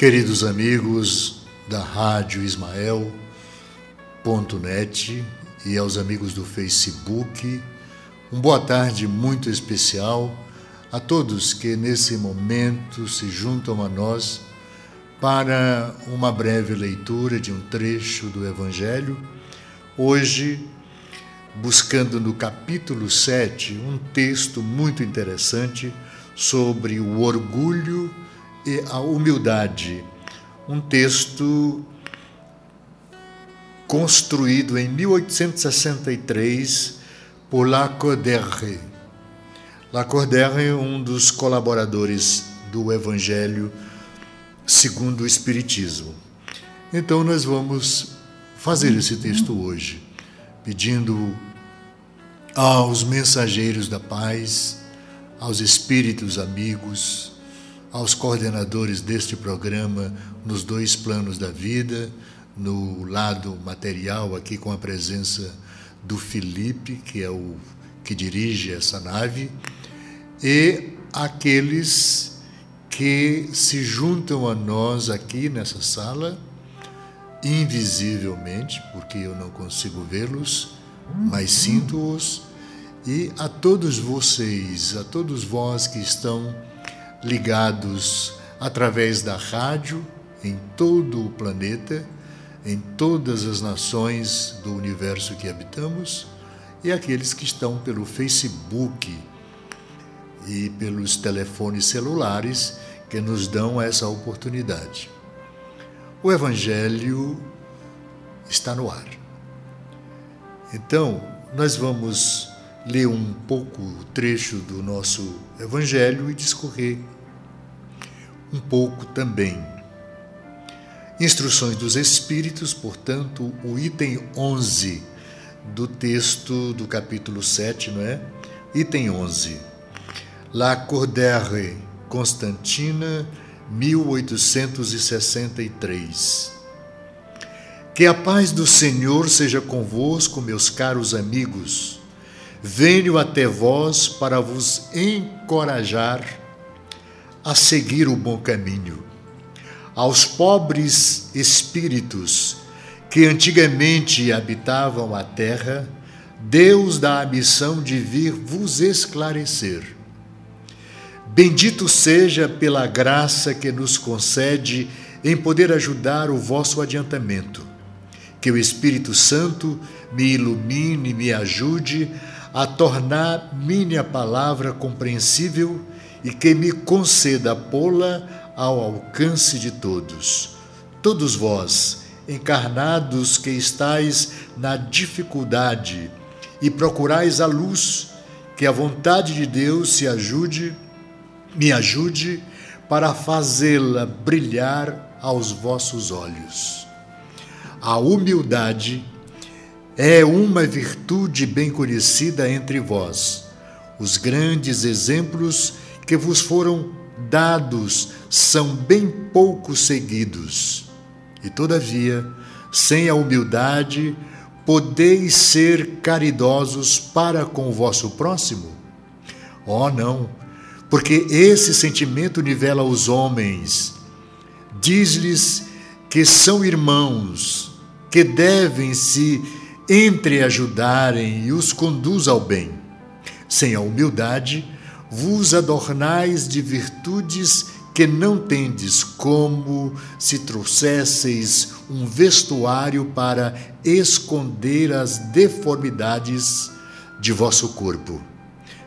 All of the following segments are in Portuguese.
Queridos amigos da Rádio Ismael.net e aos amigos do Facebook, uma boa tarde muito especial a todos que nesse momento se juntam a nós para uma breve leitura de um trecho do Evangelho. Hoje, buscando no capítulo 7 um texto muito interessante sobre o orgulho e a humildade. Um texto construído em 1863 por Lacordaire. Lacordaire um dos colaboradores do Evangelho segundo o Espiritismo. Então nós vamos fazer esse texto hoje, pedindo aos mensageiros da paz, aos espíritos amigos, aos coordenadores deste programa nos dois planos da vida, no lado material, aqui com a presença do Felipe, que é o que dirige essa nave, e aqueles que se juntam a nós aqui nessa sala, invisivelmente, porque eu não consigo vê-los, mas sinto-os, e a todos vocês, a todos vós que estão ligados através da rádio em todo o planeta, em todas as nações do universo que habitamos, e aqueles que estão pelo Facebook e pelos telefones celulares que nos dão essa oportunidade. O Evangelho está no ar. Então, nós vamos ler um pouco o trecho do nosso Evangelho e discorrer um pouco também. Instruções dos Espíritos, portanto, o item 11 do texto do capítulo 7, não é? Item 11. La Cordère, Constantina, 1863. Que a paz do Senhor seja convosco, meus caros amigos venho até vós para vos encorajar a seguir o bom caminho. Aos pobres espíritos que antigamente habitavam a terra, Deus dá a missão de vir vos esclarecer. Bendito seja pela graça que nos concede em poder ajudar o vosso adiantamento. Que o Espírito Santo me ilumine e me ajude a tornar minha palavra compreensível e que me conceda pô-la ao alcance de todos. Todos vós, encarnados que estais na dificuldade e procurais a luz, que a vontade de Deus se ajude, me ajude para fazê-la brilhar aos vossos olhos. A humildade é uma virtude bem conhecida entre vós. Os grandes exemplos que vos foram dados são bem pouco seguidos. E, todavia, sem a humildade, podeis ser caridosos para com o vosso próximo? Oh, não, porque esse sentimento nivela os homens, diz-lhes que são irmãos, que devem se entreajudarem e os conduz ao bem. Sem a humildade, vos adornais de virtudes que não tendes, como se trouxesseis um vestuário para esconder as deformidades de vosso corpo.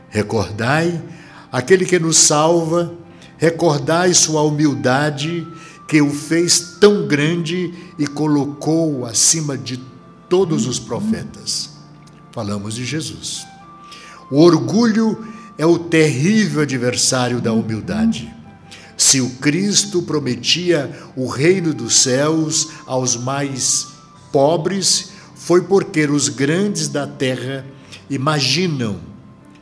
Recordai aquele que nos salva, recordai sua humildade, que o fez tão grande e colocou acima de todos os profetas. Falamos de Jesus. O orgulho é o terrível adversário da humildade. Se o Cristo prometia o reino dos céus aos mais pobres, foi porque os grandes da terra imaginam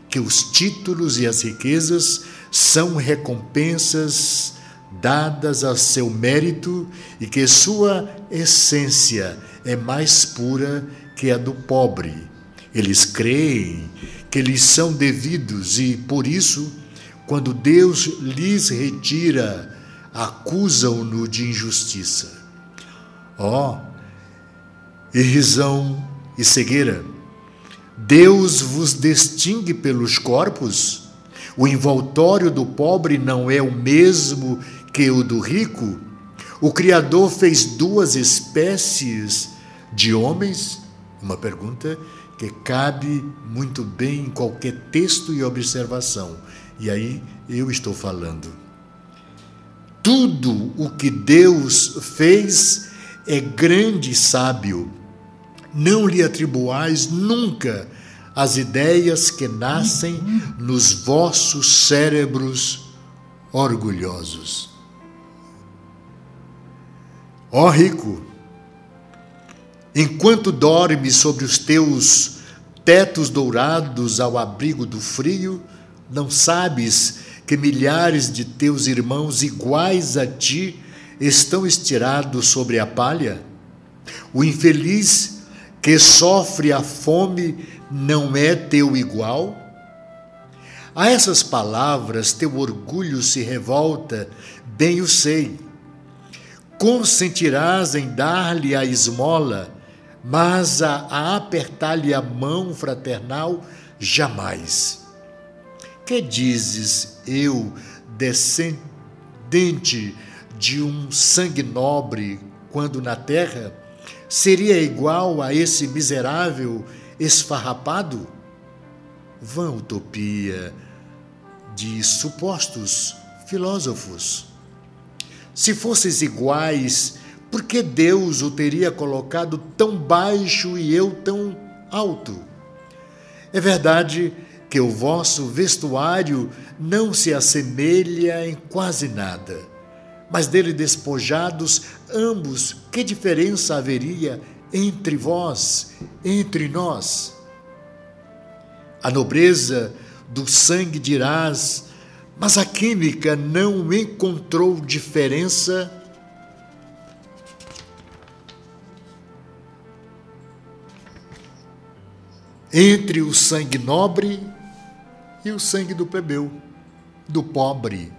que os títulos e as riquezas são recompensas dadas a seu mérito e que sua essência é mais pura que a do pobre. Eles creem que lhes são devidos e, por isso, quando Deus lhes retira acusam-no de injustiça. Ó, oh, irrisão e cegueira! Deus vos distingue pelos corpos? O envoltório do pobre não é o mesmo que o do rico? O Criador fez duas espécies de homens? Uma pergunta que cabe muito bem em qualquer texto e observação. E aí eu estou falando. Tudo o que Deus fez é grande e sábio não lhe atribuais nunca as ideias que nascem nos vossos cérebros orgulhosos. Ó rico, enquanto dormes sobre os teus tetos dourados ao abrigo do frio, não sabes que milhares de teus irmãos iguais a ti estão estirados sobre a palha? O infeliz que sofre a fome não é teu igual? A essas palavras teu orgulho se revolta, bem o sei. Consentirás em dar-lhe a esmola, mas a, a apertar-lhe a mão fraternal, jamais. Que dizes, eu, descendente de um sangue nobre, quando na terra seria igual a esse miserável esfarrapado? Vã utopia de supostos filósofos. Se fosses iguais, por que Deus o teria colocado tão baixo e eu tão alto? É verdade que o vosso vestuário não se assemelha em quase nada mas dele despojados, ambos, que diferença haveria entre vós, entre nós? A nobreza do sangue dirás, mas a química não encontrou diferença. Entre o sangue nobre e o sangue do plebeu, do pobre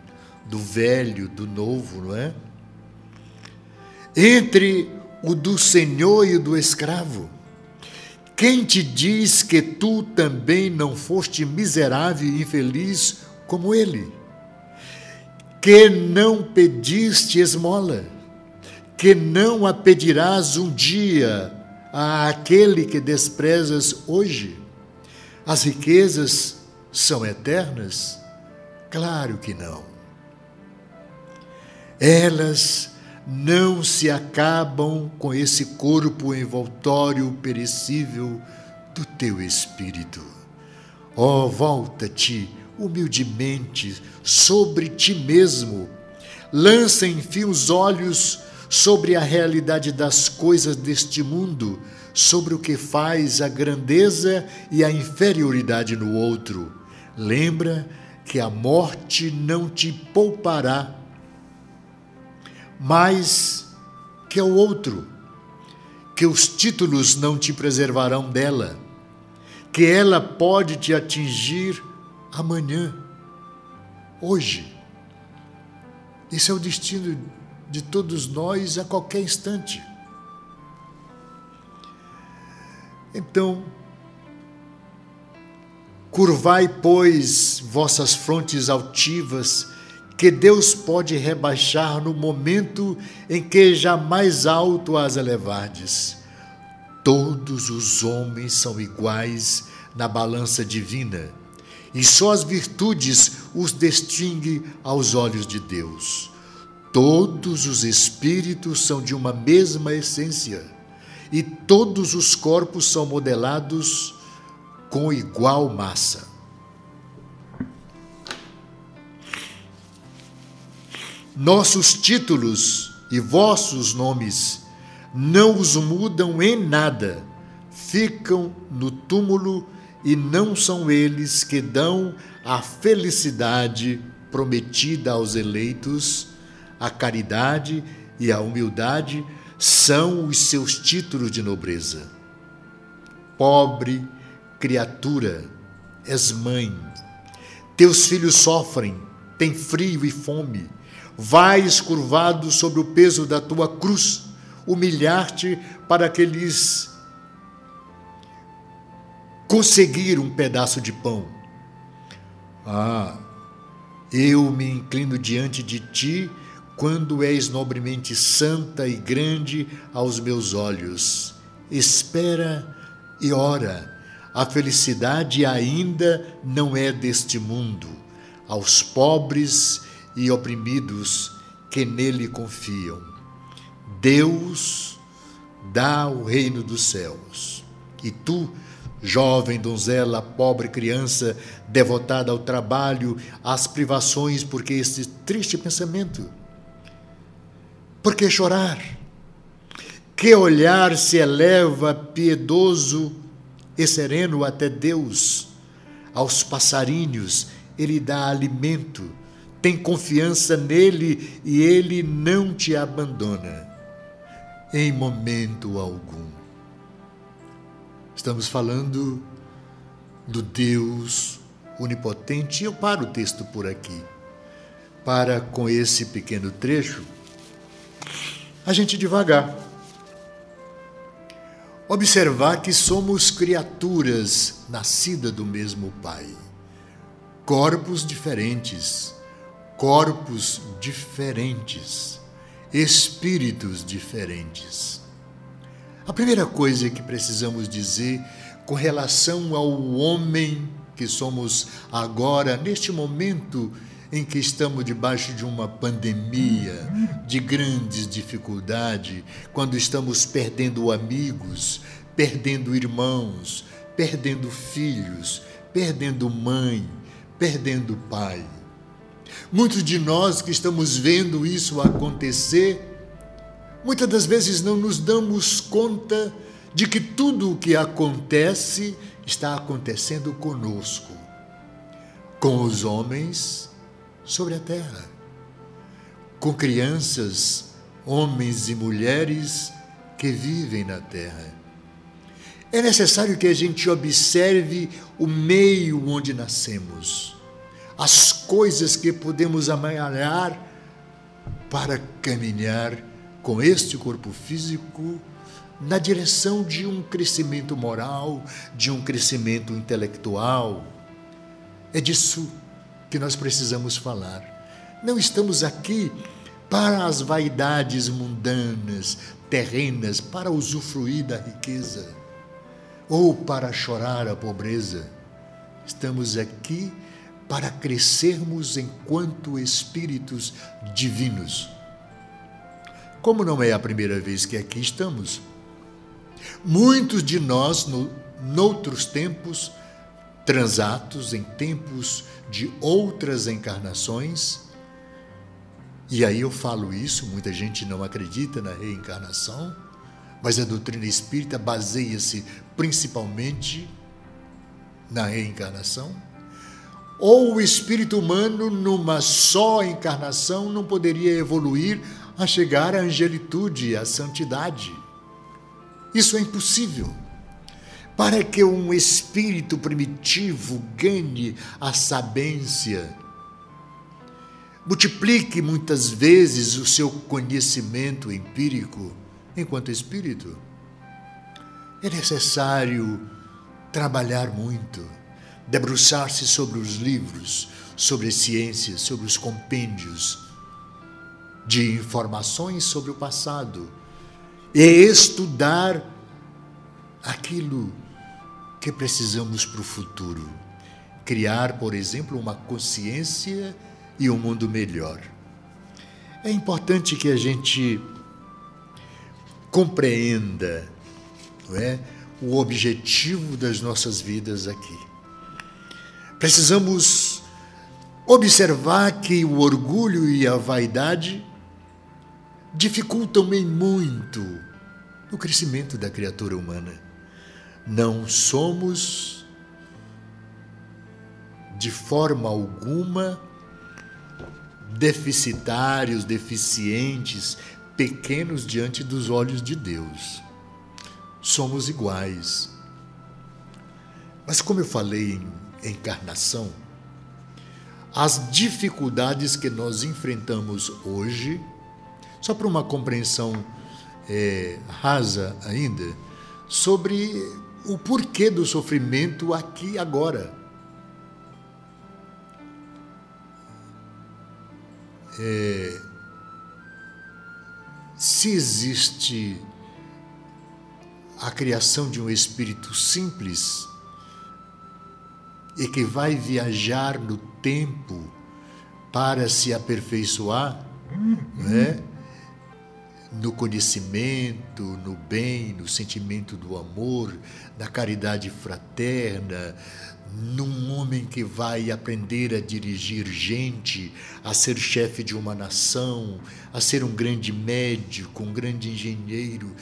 do velho, do novo, não é? Entre o do senhor e o do escravo. Quem te diz que tu também não foste miserável e infeliz como ele? Que não pediste esmola, que não a pedirás um dia àquele que desprezas hoje? As riquezas são eternas? Claro que não. Elas não se acabam com esse corpo envoltório perecível do teu espírito. Oh, volta-te humildemente sobre ti mesmo, lança enfim os olhos sobre a realidade das coisas deste mundo, sobre o que faz a grandeza e a inferioridade no outro. Lembra que a morte não te poupará mais que ao outro, que os títulos não te preservarão dela, que ela pode te atingir amanhã, hoje. Esse é o destino de todos nós a qualquer instante. Então, curvai, pois, vossas frontes altivas, que Deus pode rebaixar no momento em que jamais alto as elevardes. Todos os homens são iguais na balança divina, e só as virtudes os distingue aos olhos de Deus. Todos os espíritos são de uma mesma essência, e todos os corpos são modelados com igual massa. Nossos títulos e vossos nomes não os mudam em nada, ficam no túmulo e não são eles que dão a felicidade prometida aos eleitos, a caridade e a humildade são os seus títulos de nobreza. Pobre criatura, és mãe, teus filhos sofrem, têm frio e fome. Vais curvado sobre o peso da tua cruz, humilhar-te para que lhes conseguir um pedaço de pão. Ah, eu me inclino diante de ti quando és nobremente santa e grande aos meus olhos. Espera e ora. A felicidade ainda não é deste mundo. Aos pobres e oprimidos que nele confiam. Deus dá o reino dos céus. E tu, jovem donzela, pobre criança, devotada ao trabalho, às privações, porque este triste pensamento? Por que chorar? Que olhar se eleva piedoso e sereno até Deus? Aos passarinhos ele dá alimento tem confiança nele e ele não te abandona em momento algum. Estamos falando do Deus onipotente. Eu paro o texto por aqui, para com esse pequeno trecho, a gente devagar. Observar que somos criaturas nascidas do mesmo Pai, corpos diferentes corpos diferentes, espíritos diferentes. A primeira coisa que precisamos dizer com relação ao homem que somos agora, neste momento em que estamos debaixo de uma pandemia, de grandes dificuldades, quando estamos perdendo amigos, perdendo irmãos, perdendo filhos, perdendo mãe, perdendo pai. Muitos de nós que estamos vendo isso acontecer, muitas das vezes não nos damos conta de que tudo o que acontece está acontecendo conosco, com os homens sobre a terra, com crianças, homens e mulheres que vivem na terra. É necessário que a gente observe o meio onde nascemos as coisas que podemos amalhar para caminhar com este corpo físico na direção de um crescimento moral, de um crescimento intelectual. É disso que nós precisamos falar. Não estamos aqui para as vaidades mundanas, terrenas, para usufruir da riqueza ou para chorar a pobreza. Estamos aqui para crescermos enquanto espíritos divinos. Como não é a primeira vez que aqui estamos, muitos de nós, no, noutros tempos, transatos, em tempos de outras encarnações, e aí eu falo isso, muita gente não acredita na reencarnação, mas a doutrina espírita baseia-se principalmente na reencarnação ou o espírito humano, numa só encarnação, não poderia evoluir a chegar à angelitude, à santidade. Isso é impossível. Para que um espírito primitivo ganhe a sabência, multiplique muitas vezes o seu conhecimento empírico enquanto espírito, é necessário trabalhar muito debruçar-se sobre os livros, sobre as ciências, sobre os compêndios de informações sobre o passado e estudar aquilo que precisamos para o futuro. Criar, por exemplo, uma consciência e um mundo melhor. É importante que a gente compreenda não é, o objetivo das nossas vidas aqui. Precisamos observar que o orgulho e a vaidade dificultam em muito o crescimento da criatura humana. Não somos, de forma alguma, deficitários, deficientes, pequenos diante dos olhos de Deus. Somos iguais. Mas, como eu falei em encarnação, as dificuldades que nós enfrentamos hoje, só para uma compreensão é, rasa ainda, sobre o porquê do sofrimento aqui e agora. É, se existe a criação de um espírito simples e que vai viajar no tempo para se aperfeiçoar, né? No conhecimento, no bem, no sentimento do amor, na caridade fraterna, num homem que vai aprender a dirigir gente, a ser chefe de uma nação, a ser um grande médico, um grande engenheiro.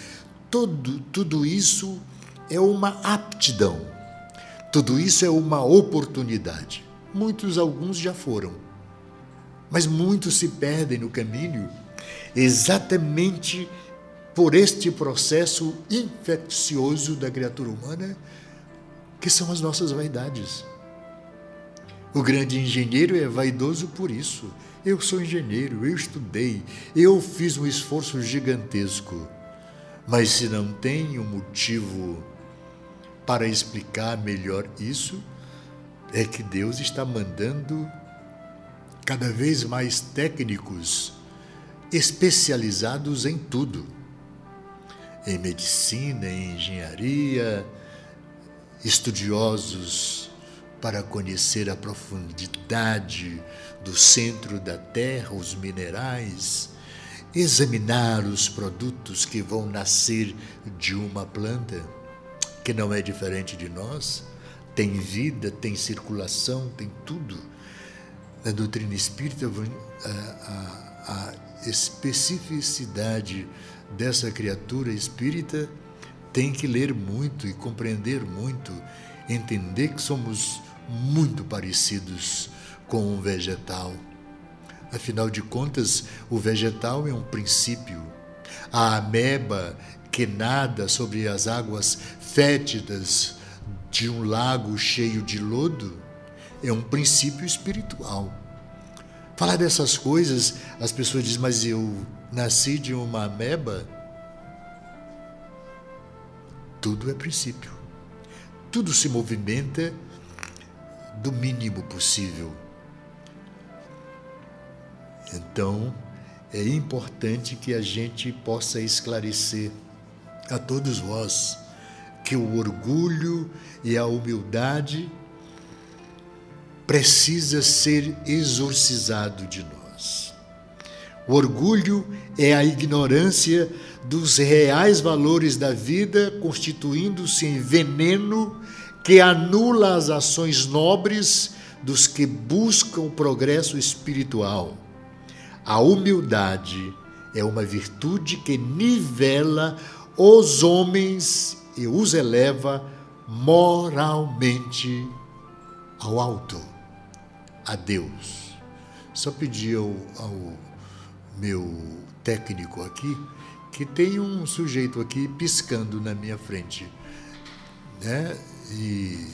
Tudo, tudo isso é uma aptidão, tudo isso é uma oportunidade. Muitos, alguns já foram, mas muitos se perdem no caminho exatamente por este processo infeccioso da criatura humana que são as nossas vaidades. O grande engenheiro é vaidoso por isso. Eu sou engenheiro, eu estudei, eu fiz um esforço gigantesco. Mas se não tem um motivo para explicar melhor isso, é que Deus está mandando cada vez mais técnicos especializados em tudo. Em medicina, em engenharia, estudiosos para conhecer a profundidade do centro da Terra, os minerais, examinar os produtos que vão nascer de uma planta, que não é diferente de nós, tem vida, tem circulação, tem tudo. Na doutrina espírita, a, a, a especificidade dessa criatura espírita tem que ler muito e compreender muito, entender que somos muito parecidos com um vegetal. Afinal de contas, o vegetal é um princípio. A ameba que nada sobre as águas fétidas de um lago cheio de lodo é um princípio espiritual. Falar dessas coisas, as pessoas dizem, mas eu nasci de uma ameba? Tudo é princípio. Tudo se movimenta do mínimo possível. Então, é importante que a gente possa esclarecer a todos vós que o orgulho e a humildade precisa ser exorcizado de nós. O orgulho é a ignorância dos reais valores da vida, constituindo-se em veneno que anula as ações nobres dos que buscam o progresso espiritual. A humildade é uma virtude que nivela os homens e os eleva moralmente ao alto, a Deus. Só pedi ao, ao meu técnico aqui que tem um sujeito aqui piscando na minha frente, né? E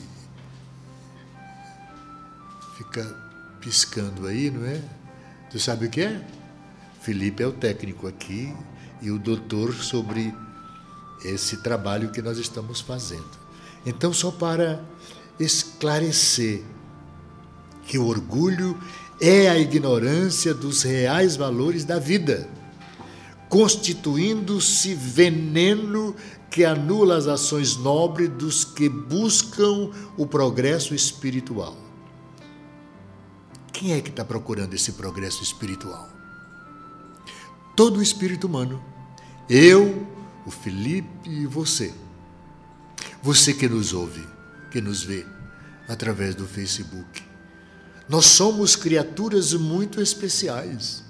fica piscando aí, não é? Tu sabe o que é? Felipe é o técnico aqui e o doutor sobre esse trabalho que nós estamos fazendo. Então, só para esclarecer que o orgulho é a ignorância dos reais valores da vida constituindo-se veneno que anula as ações nobres dos que buscam o progresso espiritual. Quem é que está procurando esse progresso espiritual? Todo o espírito humano. Eu, o Felipe e você. Você que nos ouve, que nos vê através do Facebook. Nós somos criaturas muito especiais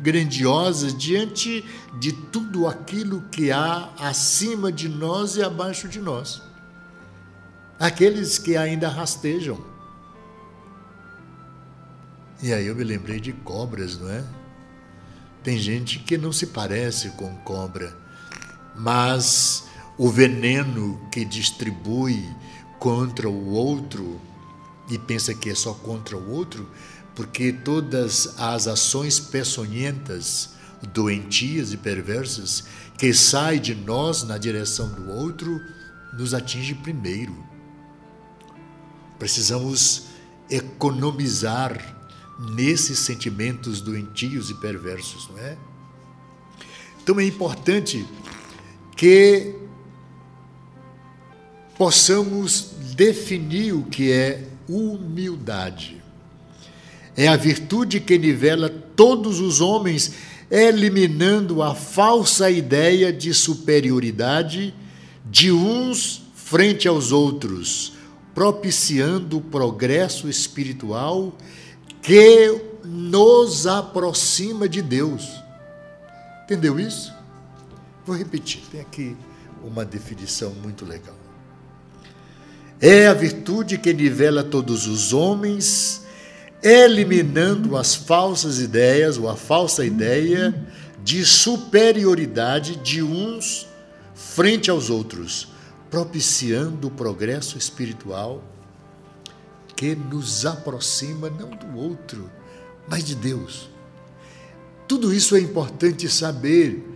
grandiosas diante de tudo aquilo que há acima de nós e abaixo de nós. Aqueles que ainda rastejam. E aí eu me lembrei de cobras, não é? Tem gente que não se parece com cobra, mas o veneno que distribui contra o outro e pensa que é só contra o outro, porque todas as ações peçonhentas, doentias e perversas que saem de nós na direção do outro nos atinge primeiro. Precisamos economizar nesses sentimentos doentios e perversos, não é? Então é importante que possamos definir o que é humildade. É a virtude que nivela todos os homens, eliminando a falsa ideia de superioridade de uns frente aos outros, propiciando o progresso espiritual que nos aproxima de Deus. Entendeu isso? Vou repetir, tem aqui uma definição muito legal. É a virtude que nivela todos os homens, eliminando as falsas ideias ou a falsa ideia de superioridade de uns frente aos outros, propiciando o progresso espiritual que nos aproxima não do outro, mas de Deus. Tudo isso é importante saber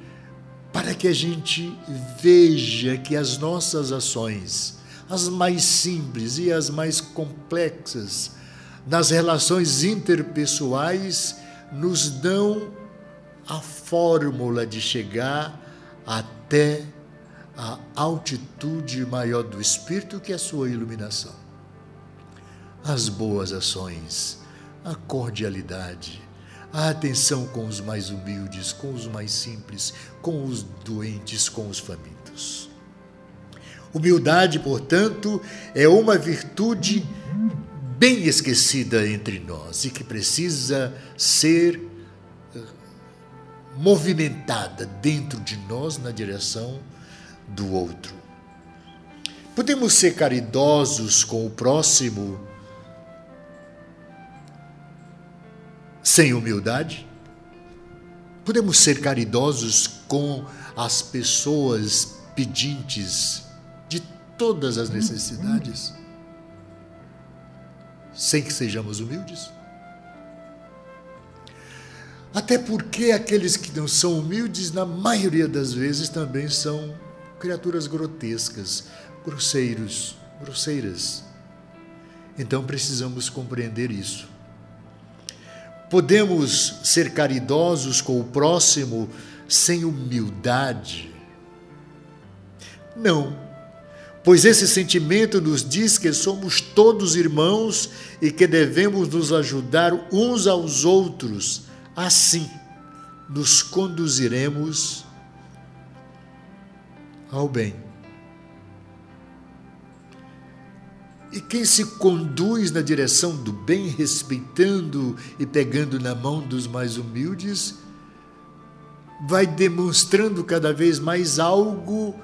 para que a gente veja que as nossas ações, as mais simples e as mais complexas, nas relações interpessoais, nos dão a fórmula de chegar até a altitude maior do espírito, que é a sua iluminação. As boas ações, a cordialidade, a atenção com os mais humildes, com os mais simples, com os doentes, com os famintos. Humildade, portanto, é uma virtude bem esquecida entre nós e que precisa ser eh, movimentada dentro de nós na direção do outro. Podemos ser caridosos com o próximo sem humildade? Podemos ser caridosos com as pessoas pedintes todas as necessidades, sem que sejamos humildes? Até porque aqueles que não são humildes, na maioria das vezes, também são criaturas grotescas, grosseiros, grosseiras. Então precisamos compreender isso. Podemos ser caridosos com o próximo sem humildade? Não, pois esse sentimento nos diz que somos todos irmãos e que devemos nos ajudar uns aos outros. Assim, nos conduziremos ao bem. E quem se conduz na direção do bem, respeitando e pegando na mão dos mais humildes, vai demonstrando cada vez mais algo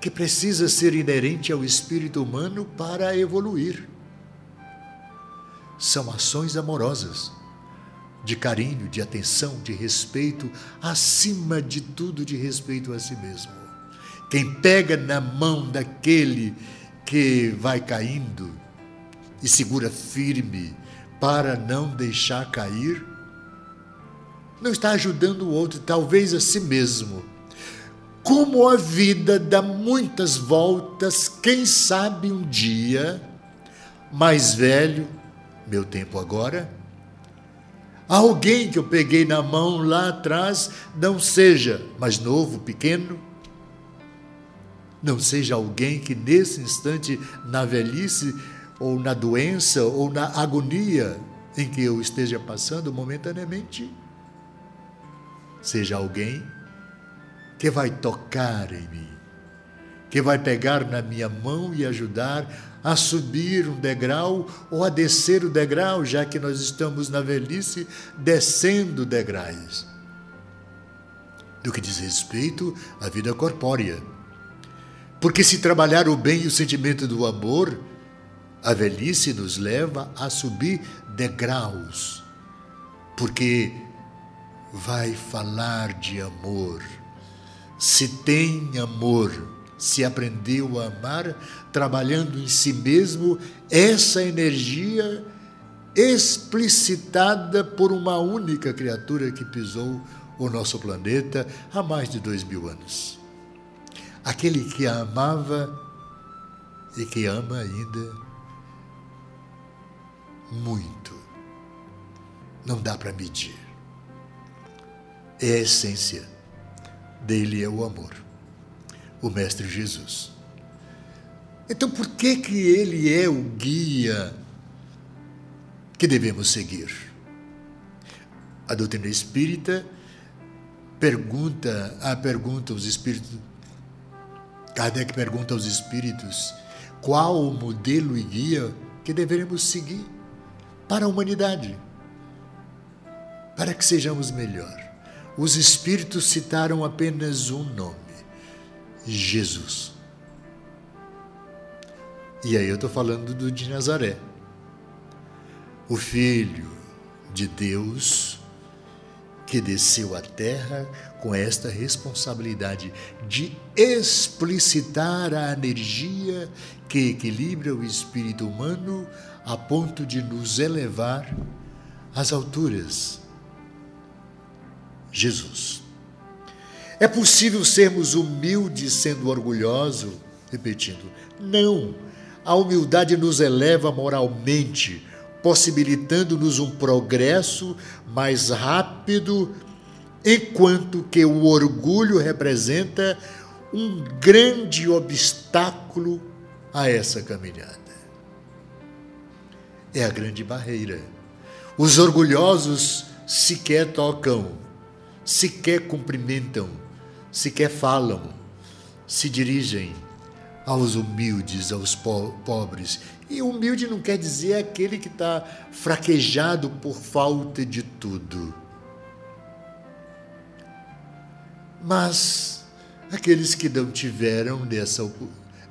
que precisa ser inerente ao espírito humano para evoluir. São ações amorosas, de carinho, de atenção, de respeito, acima de tudo, de respeito a si mesmo. Quem pega na mão daquele que vai caindo e segura firme para não deixar cair, não está ajudando o outro, talvez a si mesmo. Como a vida dá muitas voltas, quem sabe um dia, mais velho, meu tempo agora, alguém que eu peguei na mão lá atrás, não seja mais novo, pequeno, não seja alguém que nesse instante, na velhice, ou na doença, ou na agonia em que eu esteja passando momentaneamente, seja alguém que vai tocar em mim, que vai pegar na minha mão e ajudar a subir um degrau ou a descer o degrau, já que nós estamos na velhice descendo degraus. Do que diz respeito à vida corpórea. Porque se trabalhar o bem e o sentimento do amor, a velhice nos leva a subir degraus. Porque vai falar de amor. Se tem amor, se aprendeu a amar, trabalhando em si mesmo, essa energia explicitada por uma única criatura que pisou o nosso planeta há mais de dois mil anos. Aquele que a amava e que ama ainda muito. Não dá para medir. É a essência dele é o amor. O Mestre Jesus. Então, por que que ele é o guia que devemos seguir? A doutrina espírita pergunta, a pergunta aos espíritos, Kardec pergunta aos espíritos qual o modelo e guia que deveremos seguir para a humanidade, para que sejamos melhor. Os espíritos citaram apenas um nome: Jesus. E aí eu estou falando do de Nazaré, o Filho de Deus que desceu à terra com esta responsabilidade de explicitar a energia que equilibra o espírito humano a ponto de nos elevar às alturas. Jesus. É possível sermos humildes sendo orgulhosos? Repetindo, não. A humildade nos eleva moralmente possibilitando-nos um progresso mais rápido, enquanto que o orgulho representa um grande obstáculo a essa caminhada. É a grande barreira. Os orgulhosos sequer tocam, sequer cumprimentam, sequer falam, se dirigem aos humildes, aos po pobres. E humilde não quer dizer aquele que está fraquejado por falta de tudo. Mas aqueles que não tiveram nessa,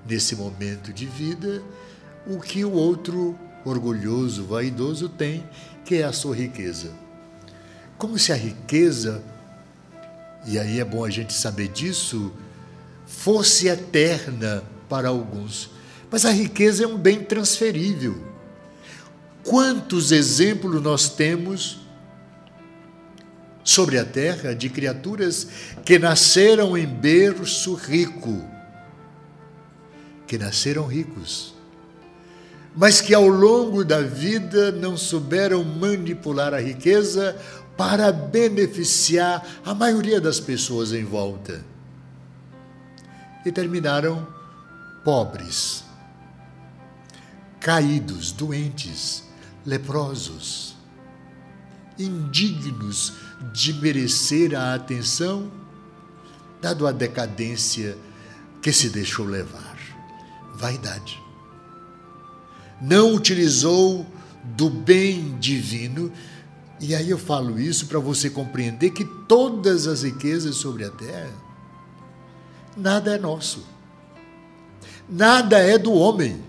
nesse momento de vida o que o outro orgulhoso, vaidoso tem, que é a sua riqueza. Como se a riqueza, e aí é bom a gente saber disso, fosse eterna para alguns. Mas a riqueza é um bem transferível. Quantos exemplos nós temos sobre a terra de criaturas que nasceram em berço rico, que nasceram ricos, mas que ao longo da vida não souberam manipular a riqueza para beneficiar a maioria das pessoas em volta. E terminaram pobres, caídos, doentes, leprosos, indignos de merecer a atenção, dado a decadência que se deixou levar. Vaidade. Não utilizou do bem divino, e aí eu falo isso para você compreender que todas as riquezas sobre a terra, nada é nosso Nada é do homem.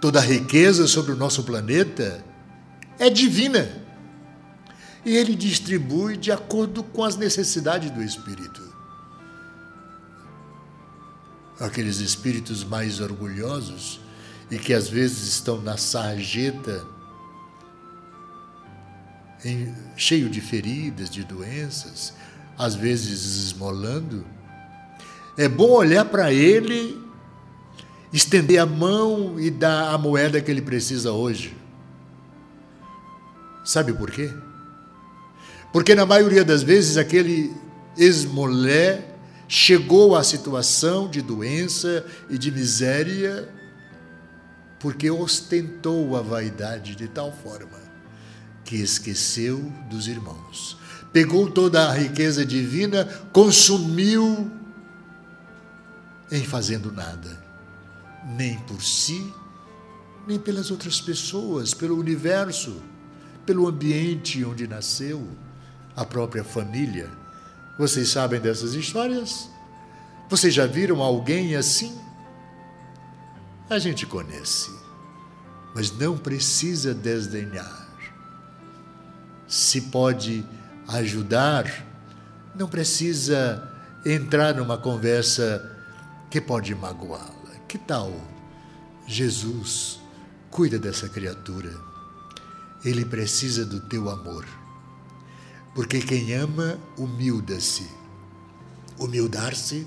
Toda a riqueza sobre o nosso planeta é divina. E ele distribui de acordo com as necessidades do espírito. Aqueles espíritos mais orgulhosos e que às vezes estão na sarjeta, em, cheio de feridas, de doenças, às vezes esmolando, é bom olhar para ele estender a mão e dar a moeda que ele precisa hoje. Sabe por quê? Porque na maioria das vezes aquele esmolé chegou à situação de doença e de miséria porque ostentou a vaidade de tal forma que esqueceu dos irmãos. Pegou toda a riqueza divina, consumiu em fazendo nada nem por si, nem pelas outras pessoas, pelo universo, pelo ambiente onde nasceu, a própria família. Vocês sabem dessas histórias? Vocês já viram alguém assim? A gente conhece, mas não precisa desdenhar. Se pode ajudar, não precisa entrar numa conversa que pode magoá-la. Que tal Jesus cuida dessa criatura? ele precisa do teu amor. Porque quem ama, humilda-se. Humildar-se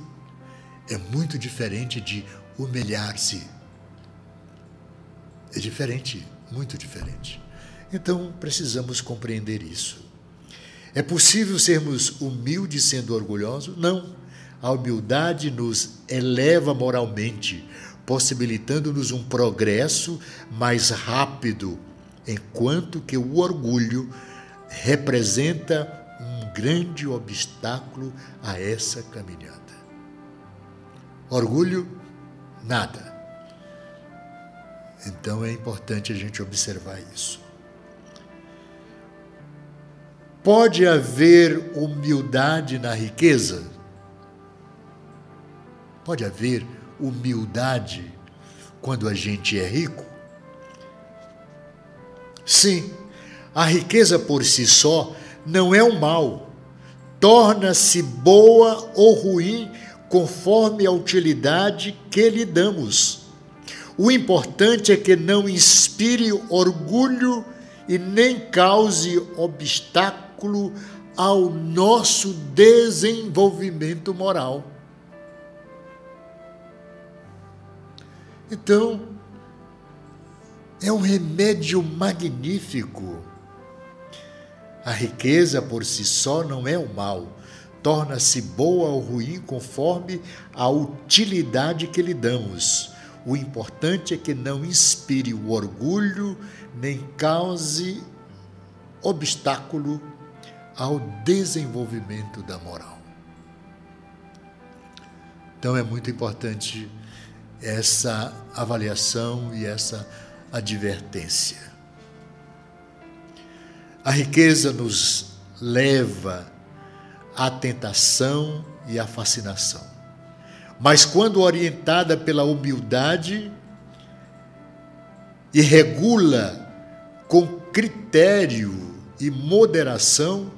é muito diferente de humilhar-se. É diferente, muito diferente. Então precisamos compreender isso. É possível sermos humildes sendo orgulhosos? Não. A humildade nos eleva moralmente, possibilitando-nos um progresso mais rápido, enquanto que o orgulho representa um grande obstáculo a essa caminhada. Orgulho, nada. Então é importante a gente observar isso. Pode haver humildade na riqueza? Pode haver humildade quando a gente é rico? Sim, a riqueza por si só não é um mal. Torna-se boa ou ruim conforme a utilidade que lhe damos. O importante é que não inspire orgulho e nem cause obstáculo ao nosso desenvolvimento moral. Então, é um remédio magnífico. A riqueza por si só não é o mal, torna-se boa ou ruim conforme a utilidade que lhe damos. O importante é que não inspire o orgulho nem cause obstáculo ao desenvolvimento da moral. Então é muito importante essa avaliação e essa advertência. A riqueza nos leva à tentação e à fascinação. Mas quando orientada pela humildade e regula com critério e moderação,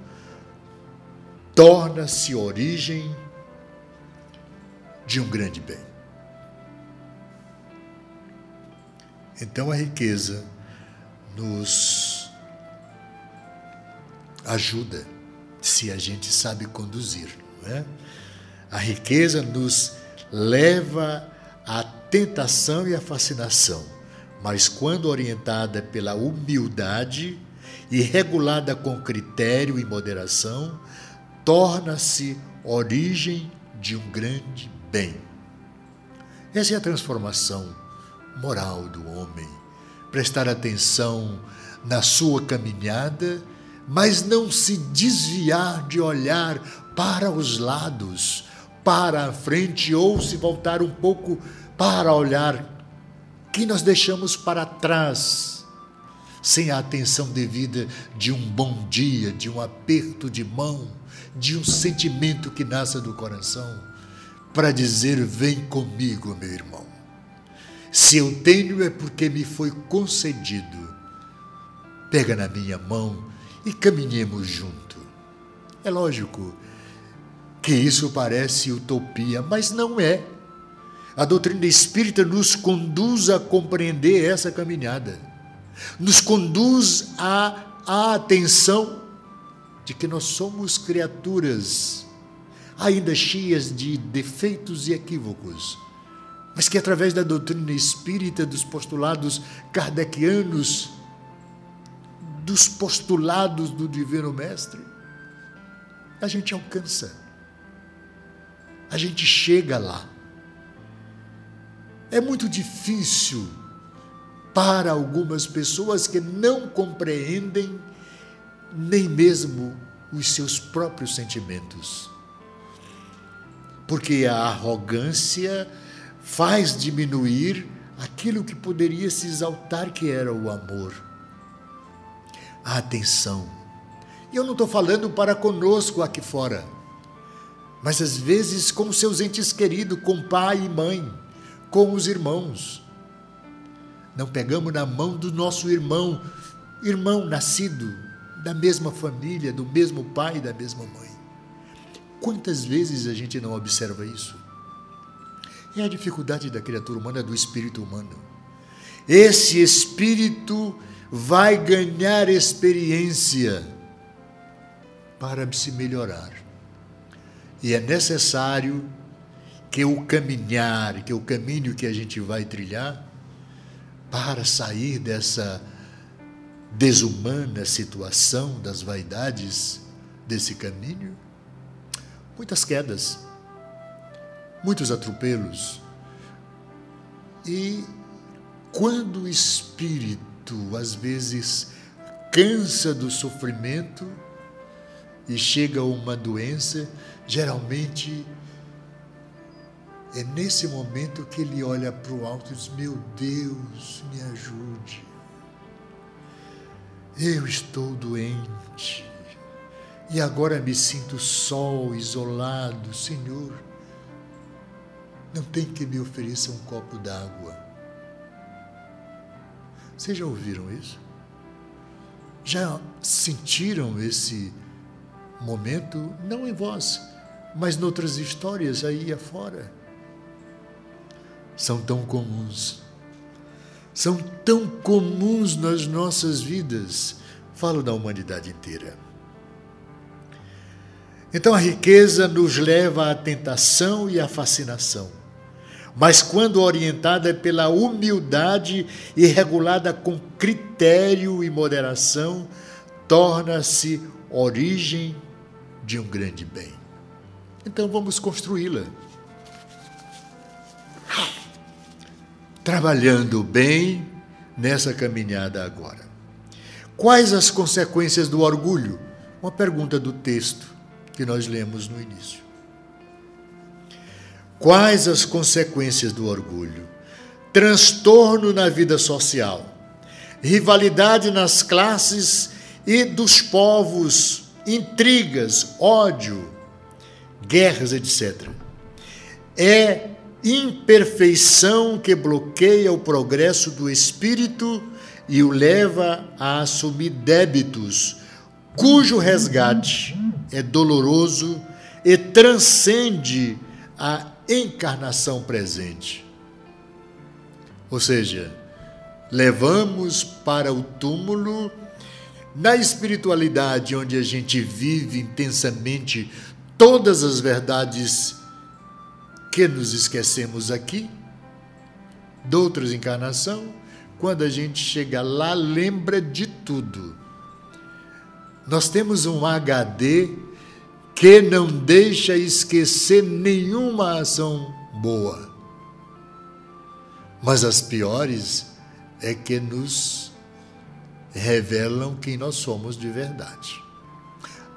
torna-se origem de um grande bem. Então a riqueza nos ajuda se a gente sabe conduzir, não é? A riqueza nos leva à tentação e à fascinação, mas quando orientada pela humildade e regulada com critério e moderação, torna-se origem de um grande bem. Essa é a transformação moral do homem. Prestar atenção na sua caminhada, mas não se desviar de olhar para os lados, para a frente ou se voltar um pouco para olhar que nós deixamos para trás, sem a atenção devida de um bom dia, de um aperto de mão, de um sentimento que nasça do coração, para dizer: Vem comigo, meu irmão. Se eu tenho é porque me foi concedido. Pega na minha mão e caminhemos junto. É lógico que isso parece utopia, mas não é. A doutrina espírita nos conduz a compreender essa caminhada, nos conduz à atenção de que nós somos criaturas ainda cheias de defeitos e equívocos mas que através da doutrina espírita, dos postulados kardecianos, dos postulados do Divino Mestre, a gente alcança, a gente chega lá. É muito difícil para algumas pessoas que não compreendem nem mesmo os seus próprios sentimentos. Porque a arrogância faz diminuir aquilo que poderia se exaltar, que era o amor. A atenção. E eu não estou falando para conosco aqui fora, mas às vezes com seus entes queridos, com pai e mãe, com os irmãos. Não pegamos na mão do nosso irmão, irmão nascido da mesma família, do mesmo pai da mesma mãe. Quantas vezes a gente não observa isso? É a dificuldade da criatura humana, do espírito humano. Esse espírito vai ganhar experiência para se melhorar. E é necessário que o caminhar, que o caminho que a gente vai trilhar, para sair dessa desumana situação das vaidades desse caminho, muitas quedas, muitos atropelos. E quando o espírito às vezes cansa do sofrimento e chega a uma doença, geralmente é nesse momento que ele olha para o alto e diz: Meu Deus, me ajude. Eu estou doente e agora me sinto só, isolado. Senhor, não tem que me ofereça um copo d'água. Vocês já ouviram isso? Já sentiram esse momento? Não em vós, mas noutras histórias aí afora são tão comuns. São tão comuns nas nossas vidas. Falo da humanidade inteira. Então a riqueza nos leva à tentação e à fascinação. Mas quando orientada pela humildade e regulada com critério e moderação, torna-se origem de um grande bem. Então vamos construí-la. Trabalhando bem nessa caminhada agora. Quais as consequências do orgulho? Uma pergunta do texto que nós lemos no início. Quais as consequências do orgulho? Transtorno na vida social, rivalidade nas classes e dos povos, intrigas, ódio, guerras, etc. É imperfeição que bloqueia o progresso do espírito e o leva a assumir débitos, cujo resgate é doloroso e transcende a encarnação presente. Ou seja, levamos para o túmulo, na espiritualidade onde a gente vive intensamente todas as verdades que nos esquecemos aqui, de outras encarnação, quando a gente chega lá, lembra de tudo. Nós temos um HD que não deixa esquecer nenhuma ação boa. Mas as piores é que nos revelam quem nós somos de verdade.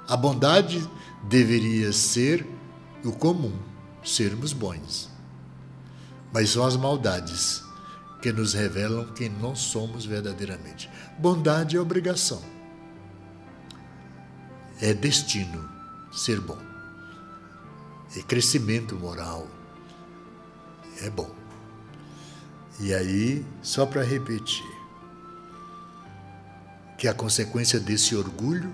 A bondade deveria ser o comum sermos bons. Mas são as maldades que nos revelam quem não somos verdadeiramente. Bondade é obrigação. É destino ser bom. É crescimento moral. É bom. E aí, só para repetir, que a consequência desse orgulho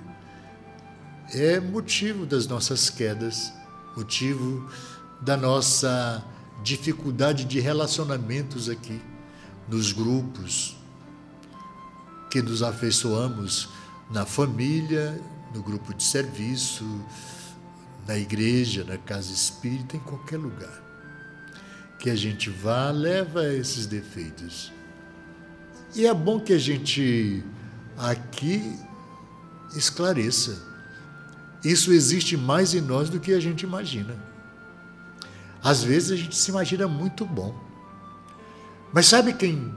é motivo das nossas quedas, motivo da nossa dificuldade de relacionamentos aqui, nos grupos, que nos afeiçoamos na família, no grupo de serviço, na igreja, na casa espírita, em qualquer lugar. Que a gente vá, leva esses defeitos. E é bom que a gente aqui esclareça. Isso existe mais em nós do que a gente imagina. Às vezes a gente se imagina muito bom. Mas sabe quem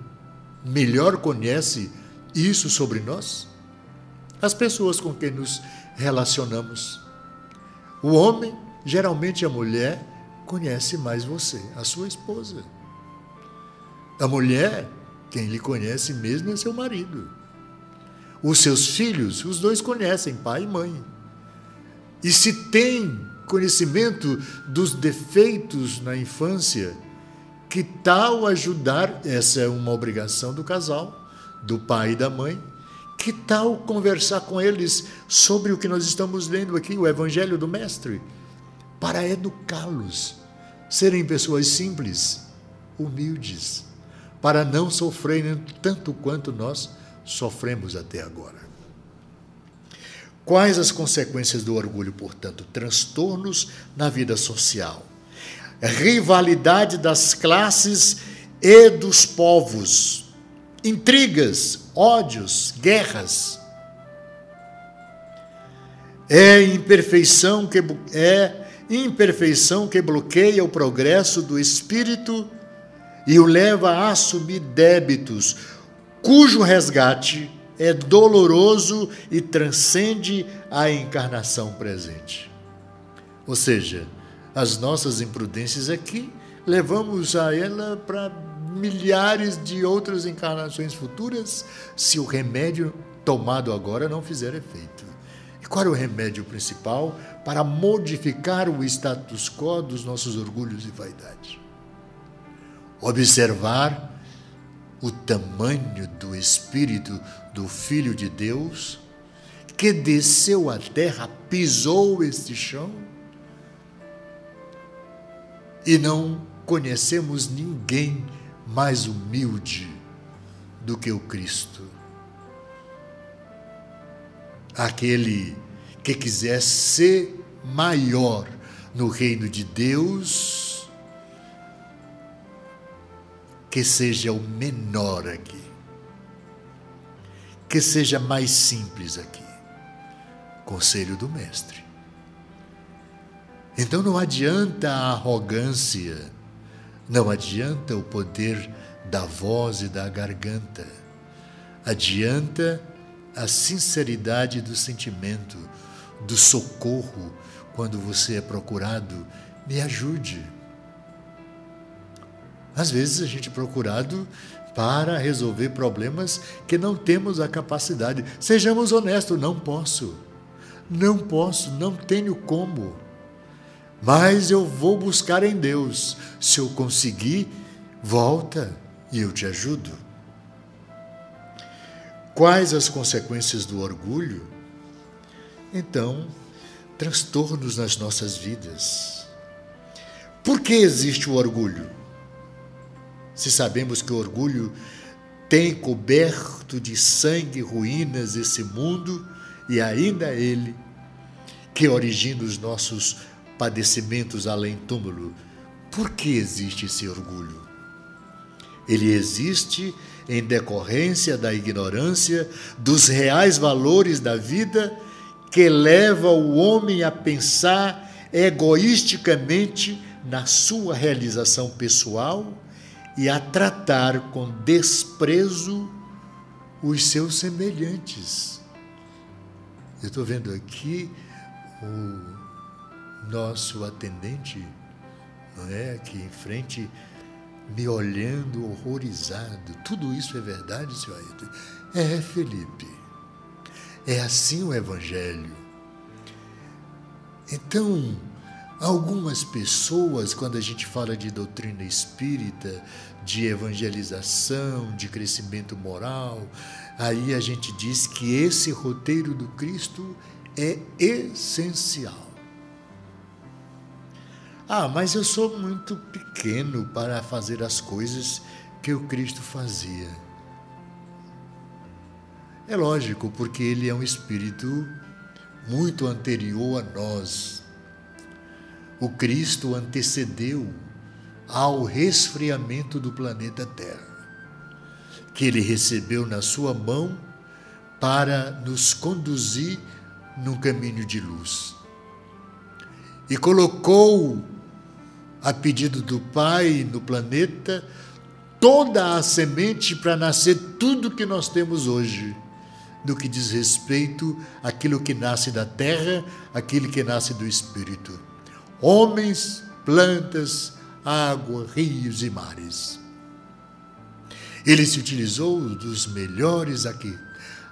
melhor conhece isso sobre nós? As pessoas com quem nos relacionamos. O homem, geralmente a mulher, conhece mais você, a sua esposa. A mulher, quem lhe conhece mesmo é seu marido. Os seus filhos, os dois conhecem, pai e mãe. E se tem conhecimento dos defeitos na infância, que tal ajudar? Essa é uma obrigação do casal, do pai e da mãe. Que tal conversar com eles sobre o que nós estamos lendo aqui, o Evangelho do Mestre, para educá-los, serem pessoas simples, humildes, para não sofrerem tanto quanto nós sofremos até agora. Quais as consequências do orgulho, portanto? Transtornos na vida social, rivalidade das classes e dos povos, intrigas, ódios, guerras. É imperfeição que é imperfeição que bloqueia o progresso do espírito e o leva a assumir débitos, cujo resgate é doloroso e transcende a encarnação presente. Ou seja, as nossas imprudências aqui levamos a ela para milhares de outras encarnações futuras se o remédio tomado agora não fizer efeito. E qual é o remédio principal para modificar o status quo dos nossos orgulhos e vaidade? Observar o tamanho do Espírito do Filho de Deus que desceu à terra, pisou este chão e não conhecemos ninguém mais humilde do que o Cristo. Aquele que quiser ser maior no reino de Deus, que seja o menor aqui, que seja mais simples aqui. Conselho do Mestre. Então não adianta a arrogância, não adianta o poder da voz e da garganta, adianta a sinceridade do sentimento, do socorro quando você é procurado. Me ajude. Às vezes a gente é procurado para resolver problemas que não temos a capacidade. Sejamos honestos, não posso. Não posso, não tenho como mas eu vou buscar em Deus. Se eu conseguir, volta e eu te ajudo. Quais as consequências do orgulho? Então, transtornos nas nossas vidas. Por que existe o orgulho? Se sabemos que o orgulho tem coberto de sangue ruínas esse mundo e ainda ele que origina os nossos padecimentos além túmulo. Por que existe esse orgulho? Ele existe em decorrência da ignorância dos reais valores da vida que leva o homem a pensar egoisticamente na sua realização pessoal e a tratar com desprezo os seus semelhantes. Eu estou vendo aqui o nosso atendente, não é? Aqui em frente, me olhando horrorizado. Tudo isso é verdade, senhor Ailton? É, Felipe. É assim o Evangelho. Então, algumas pessoas, quando a gente fala de doutrina espírita, de evangelização, de crescimento moral, aí a gente diz que esse roteiro do Cristo é essencial. Ah, mas eu sou muito pequeno para fazer as coisas que o Cristo fazia. É lógico, porque ele é um espírito muito anterior a nós. O Cristo antecedeu ao resfriamento do planeta Terra, que ele recebeu na sua mão para nos conduzir num caminho de luz. E colocou a pedido do Pai no planeta, toda a semente para nascer tudo que nós temos hoje, no que diz respeito àquilo que nasce da terra, aquilo que nasce do Espírito. Homens, plantas, água, rios e mares. Ele se utilizou dos melhores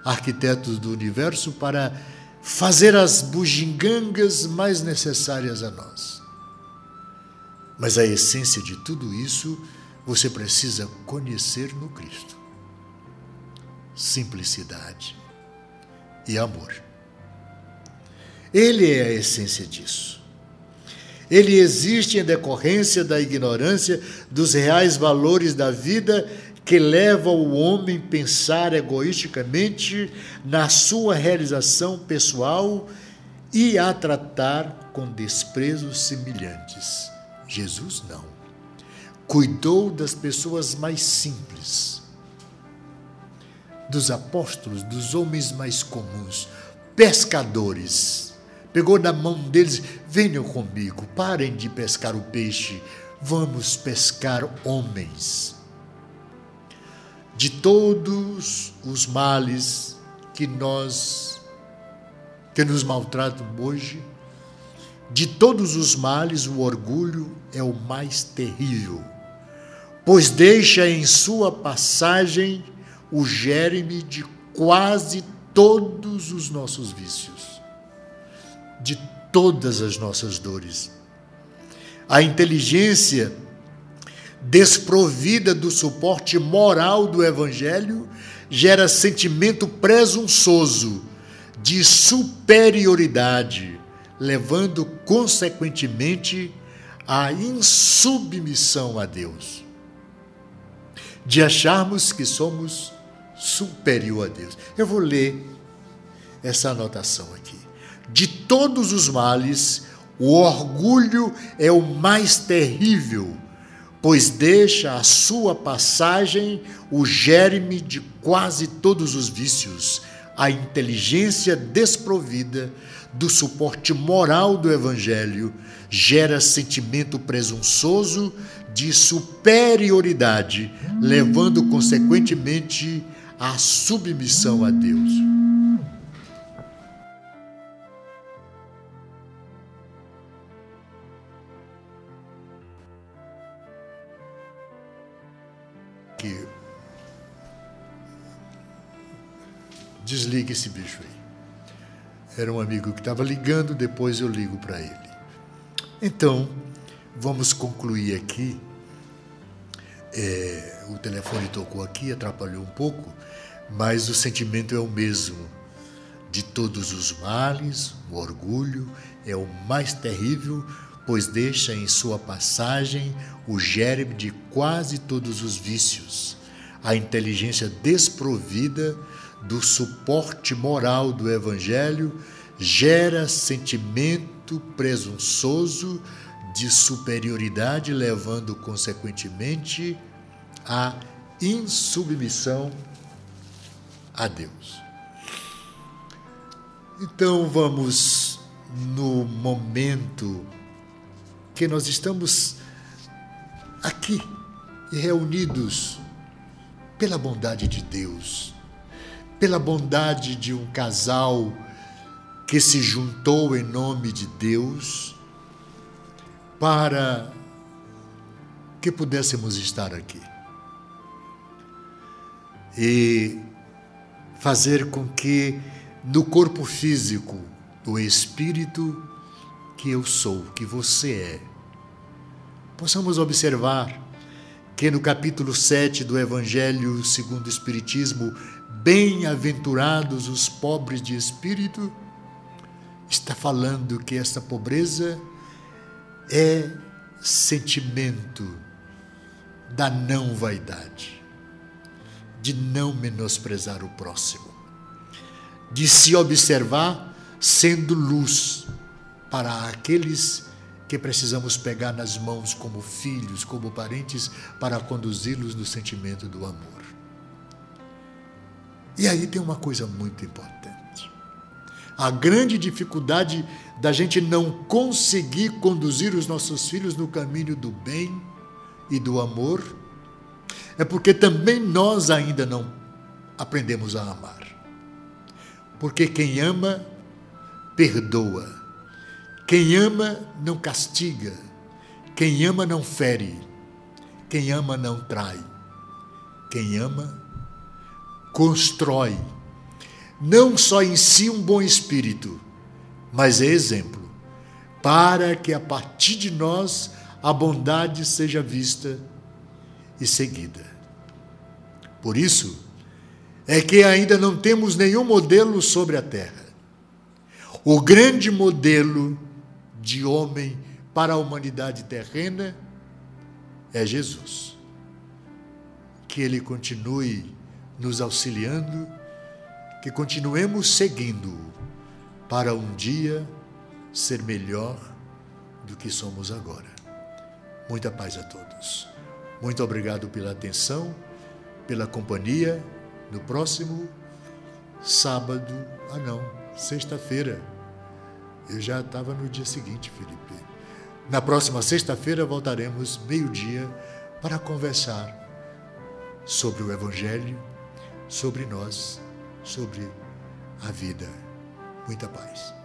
arquitetos do universo para fazer as bugigangas mais necessárias a nós. Mas a essência de tudo isso você precisa conhecer no Cristo. Simplicidade e amor. Ele é a essência disso. Ele existe em decorrência da ignorância dos reais valores da vida que leva o homem a pensar egoisticamente na sua realização pessoal e a tratar com desprezos semelhantes. Jesus não. Cuidou das pessoas mais simples, dos apóstolos, dos homens mais comuns, pescadores. Pegou na mão deles: venham comigo, parem de pescar o peixe, vamos pescar homens. De todos os males que nós que nos maltratam hoje, de todos os males, o orgulho é o mais terrível, pois deixa em sua passagem o germe de quase todos os nossos vícios, de todas as nossas dores. A inteligência desprovida do suporte moral do Evangelho gera sentimento presunçoso de superioridade, levando consequentemente à insubmissão a Deus. De acharmos que somos superior a Deus. Eu vou ler essa anotação aqui. De todos os males, o orgulho é o mais terrível, pois deixa a sua passagem o germe de quase todos os vícios, a inteligência desprovida do suporte moral do Evangelho gera sentimento presunçoso de superioridade, levando consequentemente à submissão a Deus. Desligue esse bicho aí. Era um amigo que estava ligando, depois eu ligo para ele. Então, vamos concluir aqui. É, o telefone tocou aqui, atrapalhou um pouco, mas o sentimento é o mesmo. De todos os males, o orgulho é o mais terrível, pois deixa em sua passagem o germe de quase todos os vícios. A inteligência desprovida do suporte moral do Evangelho gera sentimento presunçoso de superioridade, levando consequentemente à insubmissão a Deus. Então vamos no momento que nós estamos aqui reunidos pela bondade de Deus pela bondade de um casal que se juntou em nome de Deus para que pudéssemos estar aqui e fazer com que no corpo físico, do espírito que eu sou, que você é, possamos observar que no capítulo 7 do Evangelho segundo o Espiritismo Bem-aventurados os pobres de espírito, está falando que esta pobreza é sentimento da não vaidade, de não menosprezar o próximo, de se observar sendo luz para aqueles que precisamos pegar nas mãos como filhos, como parentes, para conduzi-los no sentimento do amor. E aí tem uma coisa muito importante. A grande dificuldade da gente não conseguir conduzir os nossos filhos no caminho do bem e do amor é porque também nós ainda não aprendemos a amar. Porque quem ama, perdoa. Quem ama, não castiga. Quem ama, não fere. Quem ama, não trai. Quem ama, constrói não só em si um bom espírito, mas é exemplo, para que a partir de nós a bondade seja vista e seguida. Por isso, é que ainda não temos nenhum modelo sobre a terra. O grande modelo de homem para a humanidade terrena é Jesus que Ele continue nos auxiliando, que continuemos seguindo para um dia ser melhor do que somos agora. Muita paz a todos. Muito obrigado pela atenção, pela companhia. No próximo sábado, ah não, sexta-feira. Eu já estava no dia seguinte, Felipe. Na próxima sexta-feira voltaremos meio-dia para conversar sobre o Evangelho, sobre nós, sobre a vida. Muita paz.